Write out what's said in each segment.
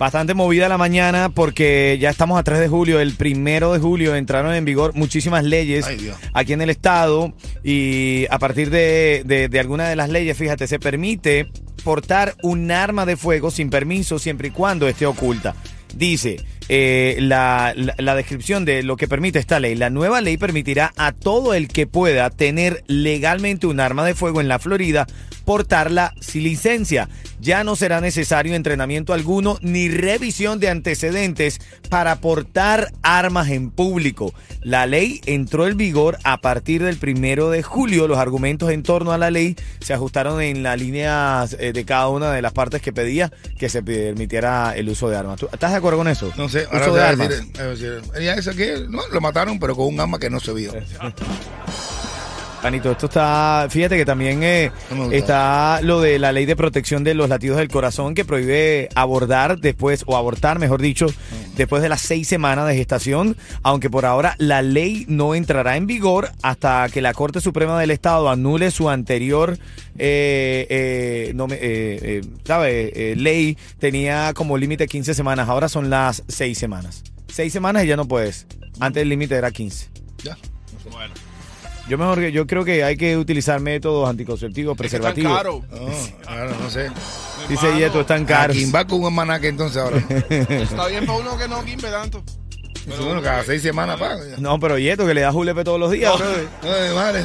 Bastante movida la mañana porque ya estamos a 3 de julio. El primero de julio entraron en vigor muchísimas leyes Ay, aquí en el estado y a partir de, de, de alguna de las leyes, fíjate, se permite portar un arma de fuego sin permiso siempre y cuando esté oculta. Dice eh, la, la- la descripción de lo que permite esta ley. La nueva ley permitirá a todo el que pueda tener legalmente un arma de fuego en la Florida portarla sin licencia. Ya no será necesario entrenamiento alguno ni revisión de antecedentes para portar armas en público. La ley entró en vigor a partir del primero de julio. Los argumentos en torno a la ley se ajustaron en la línea eh, de cada una de las partes que pedía que se permitiera el uso de armas. ¿Tú ¿Estás de acuerdo con eso? No sé, Uso ahora de armas. decir, eh, decir, ella esa que no, lo mataron, pero con un arma que no se vio. Panito, esto está, fíjate que también eh, está lo de la ley de protección de los latidos del corazón que prohíbe abordar después, o abortar, mejor dicho, después de las seis semanas de gestación, aunque por ahora la ley no entrará en vigor hasta que la Corte Suprema del Estado anule su anterior eh, eh, no me- eh, eh, ¿sabe? Eh, ley, tenía como límite 15 semanas, ahora son las seis semanas. Seis semanas y ya no puedes. Antes el límite era 15. Ya. Yo mejor que yo creo que hay que utilizar métodos anticonceptivos, Es que están preservativos. caros. No, claro, no sé. Dice Yeto, están caros. quien va con un hermanaque entonces ahora. Está bien para uno que no quimbe tanto. Eso, bueno, cada seis semanas paga. No, pero Yeto, que le da julepe todos los días, brother. Ay, madre.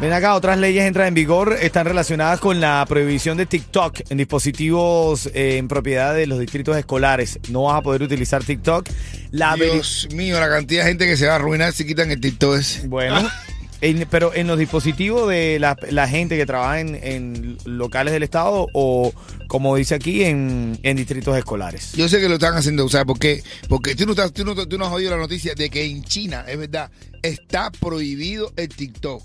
Ven acá, otras leyes entran en vigor, están relacionadas con la prohibición de TikTok en dispositivos eh, en propiedad de los distritos escolares. No vas a poder utilizar TikTok. La Dios mío, la cantidad de gente que se va a arruinar si quitan el TikTok ese. Bueno, en- pero en los dispositivos de la, gente que trabaja en, locales del Estado o, como dice aquí, en, distritos escolares. Yo sé que lo están haciendo, ¿sabes por qué? Porque tú no, estás, tú, no, tú no has oído la noticia de que en China, es verdad, está prohibido el TikTok.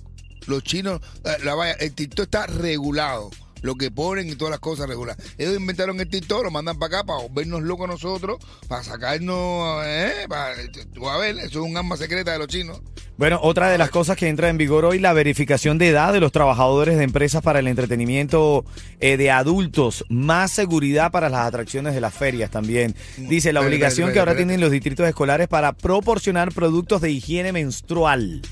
Los chinos, eh, la vaya, el TikTok está regulado. Lo que ponen y todas las cosas reguladas. Ellos inventaron el TikTok, lo mandan para acá para vernos locos nosotros, para sacarnos, ¿eh? Para, tú a ver, eso es un arma secreta de los chinos. Bueno, otra de las cosas que entra en vigor hoy, la verificación de edad de los trabajadores de empresas para el entretenimiento eh, de adultos. Más seguridad para las atracciones de las ferias también. Dice la obligación que ahora tienen los distritos escolares para proporcionar productos de higiene menstrual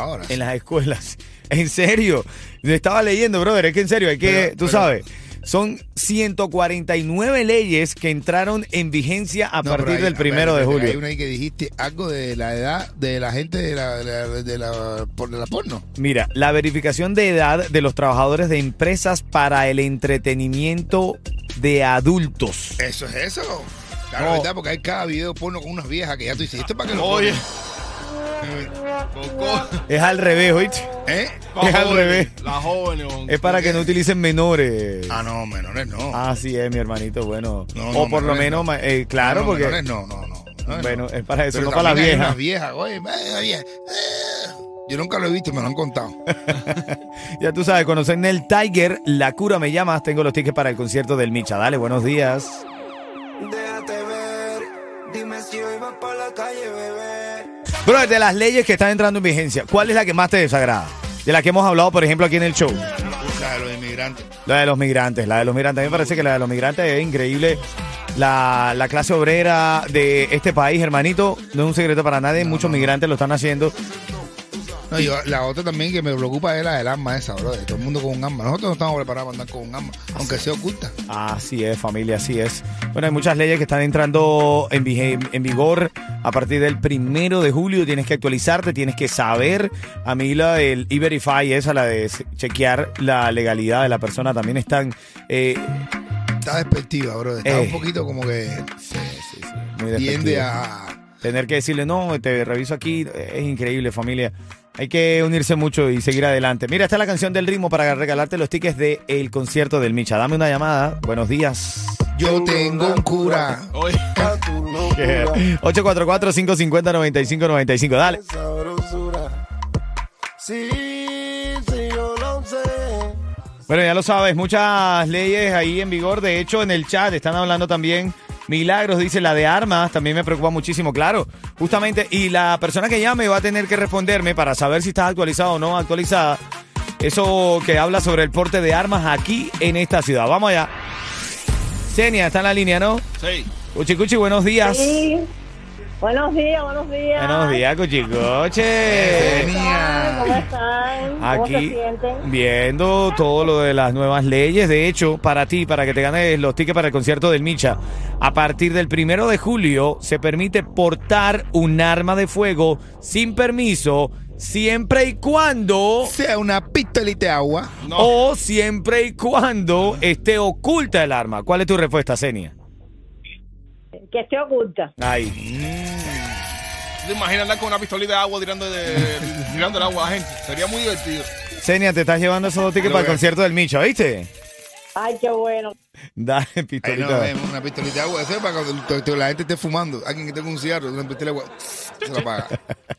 Ahora. en las escuelas. En serio, estaba leyendo, brother, es que en serio, hay que, Pero- tú pero- sabes, son 149 leyes que entraron en vigencia a No, partir hay- del primero de julio. Hay una ahí que dijiste algo de la edad de la gente de la, de la, de la, por- de la porno. Mira, la verificación de edad de los trabajadores de empresas para el entretenimiento de adultos. Eso es eso. Claro, No. ¿verdad? Porque hay cada video porno con unas viejas que ya tú dices, ¿esto es para qué lo Oye. ponen? Es al revés, ¿oíste? ¿Eh? Es al revés. Las jóvenes. Es para que no utilicen menores. Ah, no, menores no. Así es, mi hermanito. Bueno, No, o por lo menos, no. eh, claro, no, porque. menores no, no, no. menores Bueno, no. es para eso, Pero no para las viejas. unas viejas, eh, una vieja, eh. Yo nunca lo he visto, me lo han contado. Ya tú sabes, conocen el Tiger, La Cura Me Llamas. Tengo los tickets para el concierto del Micha. Dale, buenos días. Déjate ver, dime si hoy vas por la calle, bebé. Bro, de las leyes que están entrando en vigencia, ¿cuál es la que más te desagrada? De la que hemos hablado, por ejemplo, aquí en el show. La de los inmigrantes. La de los migrantes, la de los migrantes. A mí me parece que la de los migrantes es increíble. La, la clase obrera de este país, hermanito, no es un secreto para nadie. Muchos migrantes lo están haciendo. No, yo, la otra también que me preocupa es la del arma esa, bro. Todo el mundo con un arma. Nosotros no estamos preparados para andar con un arma, aunque sea oculta. Así es, familia, así es. Bueno, hay muchas leyes que están entrando en, en vigor a partir del primero de julio. Tienes que actualizarte, tienes que saber. A mí la del E-Verify, esa, la de chequear la legalidad de la persona, también están eh, Está despectiva, bro. Está Eh. un poquito como que sí, sí, sí, muy tiende a. Tener que decirle, no, te reviso aquí, es increíble, familia. Hay que unirse mucho y seguir adelante. Mira, esta es la canción del ritmo para regalarte los tickets del el concierto del Micha. Dame una llamada. Buenos días. Yo tengo un cura. Oye, 844-550-9595. Dale. Sabrosura. Sí, sí, yo lo sé. Bueno, ya lo sabes, muchas leyes ahí en vigor. De hecho, en el chat están hablando también. Milagros dice la de armas, también me preocupa muchísimo, claro. Justamente, y la persona que llame va a tener que responderme para saber si estás actualizado o no actualizada. Eso que habla sobre el porte de armas aquí en esta ciudad. Vamos allá. Senia está en la línea, ¿no? Sí. Cuchi Cuchi, buenos días. Sí. Buenos días, buenos días. Buenos días, Cuchicoche. ¿Cómo están? ¿Cómo se Aquí sienten? viendo todo lo de las nuevas leyes. De hecho, para ti, para que te ganes los tickets para el concierto del Micha, a partir del primero de julio se permite portar un arma de fuego sin permiso, siempre y cuando. Sea una pistolita de agua. No. O siempre y cuando esté oculta el arma. ¿Cuál es tu respuesta, Senia? Que esté oculta. Ay. ¿Te imaginas andar con una pistolita de agua tirando, de, tirando el agua a la gente? Sería muy divertido. Senia, te estás llevando esos dos tickets para el concierto del Micha, ¿viste? Ay, qué bueno. Dale, pistolita. no, eh, una pistolita de agua. Eso es para cuando la gente esté fumando. Alguien que tenga un cigarro, una pistola de agua, se la apaga.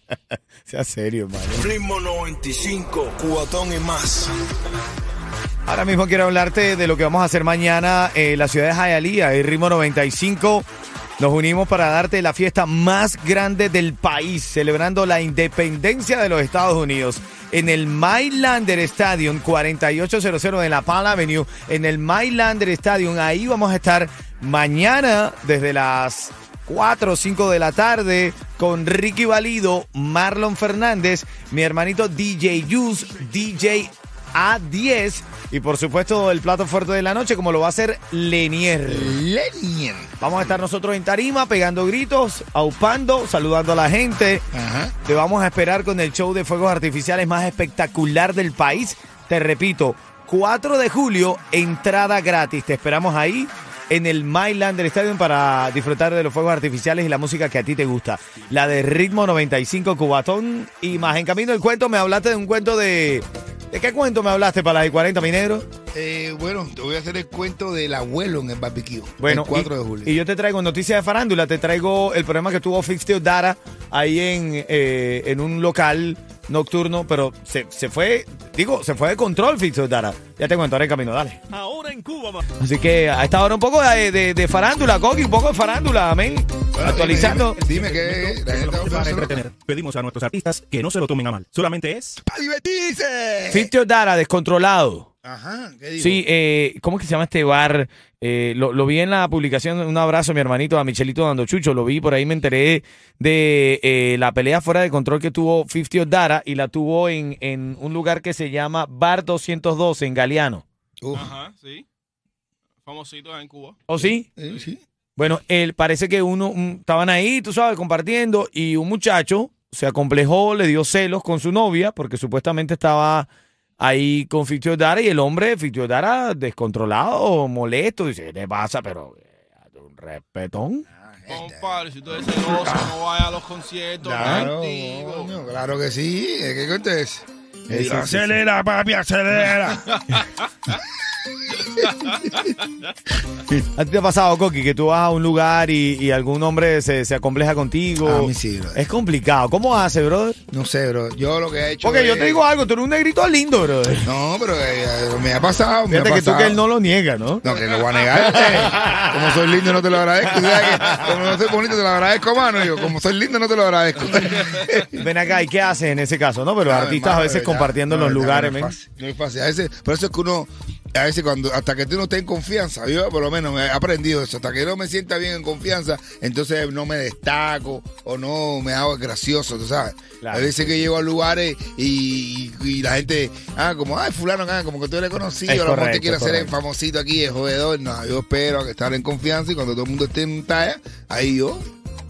Sea serio, hermano. Ritmo 95, cubatón y más. Ahora mismo quiero hablarte de lo que vamos a hacer mañana en la ciudad de Hialeah, el ritmo 95. Nos unimos para darte la fiesta más grande del país, celebrando la independencia de los Estados Unidos. En el Mylander Stadium, 4800 de la Palm Avenue, en el Mylander Stadium, ahí vamos a estar mañana desde las 4 o 5 de la tarde con Ricky Valido, Marlon Fernández, mi hermanito DJ Yus, DJ A10 y por supuesto el plato fuerte de la noche como lo va a hacer Lenier. Lenien. Vamos a estar nosotros en tarima pegando gritos, aupando, saludando a la gente. Ajá. Te vamos a esperar con el show de fuegos artificiales más espectacular del país. Te repito, 4 de julio, entrada gratis. Te esperamos ahí en el Mylander Stadium para disfrutar de los fuegos artificiales y la música que a ti te gusta. La de Ritmo 95 Cubatón y más. En camino el cuento, me hablaste de un cuento de... ¿De qué cuento me hablaste para la de 40, mi negro? Eh, bueno, te voy a hacer el cuento del abuelo en el barbecue. Bueno, el 4 y, de julio. y yo te traigo noticias de farándula, te traigo el problema que tuvo Fixtio Dara ahí en, eh, en un local nocturno, pero se, se fue, digo, se fue de control Fixtio Dara. Ya te cuento ahora en camino, dale. Ahora en Cuba, Así que a esta hora un poco de, de- de farándula, Coqui, un poco de farándula, amén. Bueno, Actualizando. Dime, dime, que la gente va a para entretener. Pedimos a nuestros artistas que no se lo tomen a mal. Solamente es ¡Para divertirse! Dara, descontrolado. Ajá, ¿qué digo? Sí, eh, ¿cómo es que se llama este bar? Eh, lo, lo vi en la publicación, un abrazo a mi hermanito, a Michelito Dando Chucho, lo vi por ahí, me enteré de eh, la pelea fuera de control que tuvo 50 Dara y la tuvo en, en un lugar que se llama Bar 212 en Galeano. Uf. Ajá, sí. Famositos en Cuba. ¿O sí? Sí. Bueno, él parece que uno, un- estaban ahí, tú sabes, compartiendo y un muchacho se acomplejó, le dio celos con su novia porque supuestamente estaba ahí con Fitio Dara y el hombre, Fitio Dara, descontrolado, molesto, dice, ¿qué te pasa? Pero eh, un respetón. Compadre, si usted es celoso, no vaya a los conciertos. Claro, coño, claro que sí. ¿Eh, ¿Qué cuento es? Sí, sí, sí, acelera, papi, acelera. ¿A ti te ha pasado, Coqui, que tú vas a un lugar y, y algún hombre se, se acompleja contigo? A mí sí, bro. Es complicado. ¿Cómo hace, brother? No sé, bro. Yo lo que he hecho. Porque yo es- te digo algo, tú eres un negrito lindo, brother. No, pero eh, me ha pasado. Me ha Fíjate que tú que él no lo niega, ¿no? No, que lo voy a negar. eh. Como soy lindo, no te lo agradezco. O sea, que como no soy bonito, te lo agradezco, mano. Yo, como soy lindo, no te lo agradezco. Ven acá, ¿y qué haces en ese caso, no? Pero No, artistas a veces compartiendo No, los lugares, no es fácil, No es fácil. A veces, por eso es que uno, a veces cuando, hasta que tú no estés en confianza, yo por lo menos me he aprendido eso, hasta que no me sienta bien en confianza, entonces no me destaco o no me hago gracioso, tú sabes. Claro. A veces que llego a lugares y, y la gente, ah, como, ay, fulano, ah, como que tú eres conocido, Es a lo mejor te quiere hacer el famosito aquí, el jodedor. No, yo espero que estar en confianza y cuando todo el mundo esté en talla, ahí yo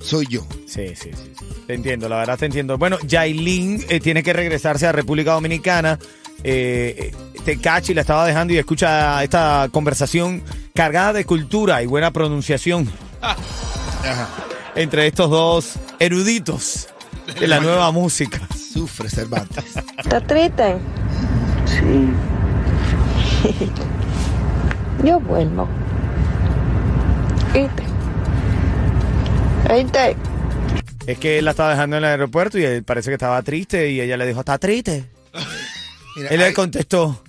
soy yo. Sí, sí, sí, sí. Te entiendo, la verdad te entiendo. Bueno, Yailin eh, tiene que regresarse a República Dominicana. Eh, Tecachi la estaba dejando y escucha esta conversación cargada de cultura y buena pronunciación Ajá. entre estos dos eruditos de la nueva música. Sufre Cervantes. ¿Estás triste? Sí. Yo vuelvo. ¿Viste? ¿Oíste? Es que él la estaba dejando en el aeropuerto y él parece que estaba triste y ella le dijo, ¿está triste? Mira, Él le contestó,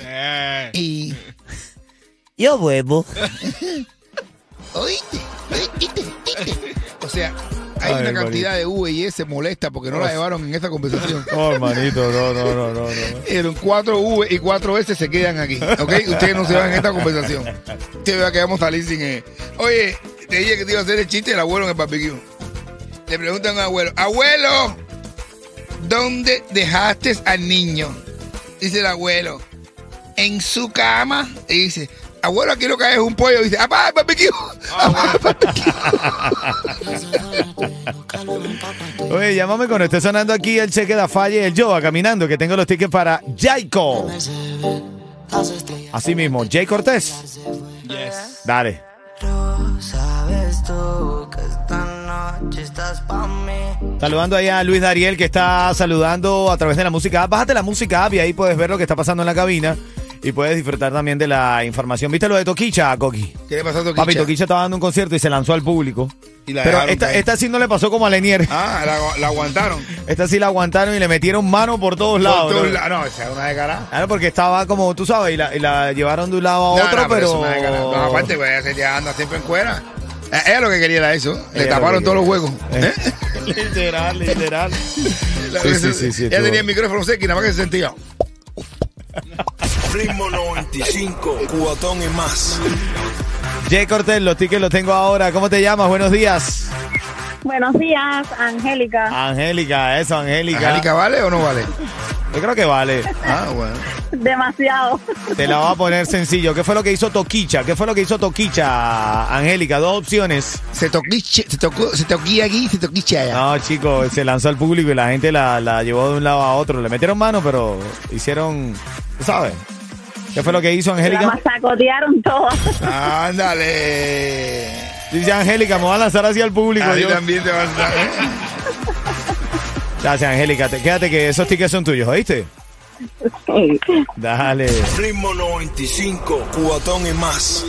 Eh, y yo vuelvo. oíste, oíste, oíste. O sea, hay Ay, una cantidad de V y S molesta porque no la llevaron en esta conversación. Oh, hermanito, no, no, no, no, no. Eran cuatro V y cuatro S se quedan aquí, ¿ok? Ustedes no se van en esta conversación. Ustedes vean que vamos a salir sin él. Oye, te dije que te iba a hacer el chiste del abuelo en el barbecue. Le preguntan al abuelo, abuelo, ¿dónde dejaste al niño? Dice el abuelo, en su cama. Y dice, abuelo, aquí lo que hay es un pollo. dice, ¡apá el barbecue! ¡Apá el barbecue! Oye, llámame cuando esté sonando aquí el cheque de Falle y el Joa caminando, que tengo los tickets para Jayco. Así mismo, Jay Cortés. yes. Dale. Saludando ahí a Luis Dariel que está saludando a través de la música app. Bájate la música app y ahí puedes ver lo que está pasando en la cabina y puedes disfrutar también de la información. ¿Viste lo de Toquicha, Coqui? ¿Qué le pasó a Toquicha? Papi, Toquicha estaba dando un concierto y se lanzó al público. Y la Pero esta, caer. esta sí no le pasó como a Lenier. Ah, la, la aguantaron. Esta sí la aguantaron y le metieron mano por todos Por lados. todos ¿no? lados. No, esa es una de cara. Claro, porque estaba como, tú sabes, y la, y la llevaron de un lado a No, otro, no, pero... no es de cara. No, aparte, pues se anda siempre en cuera. Eh, Ella lo que quería era eso. Le Ella taparon todos los huecos. Eh. ¿Eh? literal, literal. La- Sí, sí, sí, sí, Ella tú- tenía el micrófono seco y nada más que se sentía. Ritmo 95, cuatón y más. Jay Cortés, los tickets los tengo ahora. ¿Cómo te llamas? Buenos días. Buenos días, Angélica. Angélica, eso, Angélica. ¿Angélica vale o no vale? Yo creo que vale. Ah, bueno. Demasiado. Te la voy a poner sencillo. ¿Qué fue lo que hizo Toquicha? ¿Qué fue lo que hizo Toquicha, Angélica? Dos opciones. Se toquiche, se tocó, se toquía aquí, se toquiche allá. No, chicos, se lanzó al público y la gente la, la llevó de un lado a otro. Le metieron mano, pero hicieron, ¿tú ¿sabes? ¿Qué fue lo que hizo La Angélica? masacotearon todas. Ándale. Dice Angélica, me voy a lanzar hacia el público. Así Yo- también te va a. ¿eh? Gracias, Angélica. Te- Quédate que esos tickets son tuyos, ¿oíste? Dale. Ritmo 95, cuatón y más.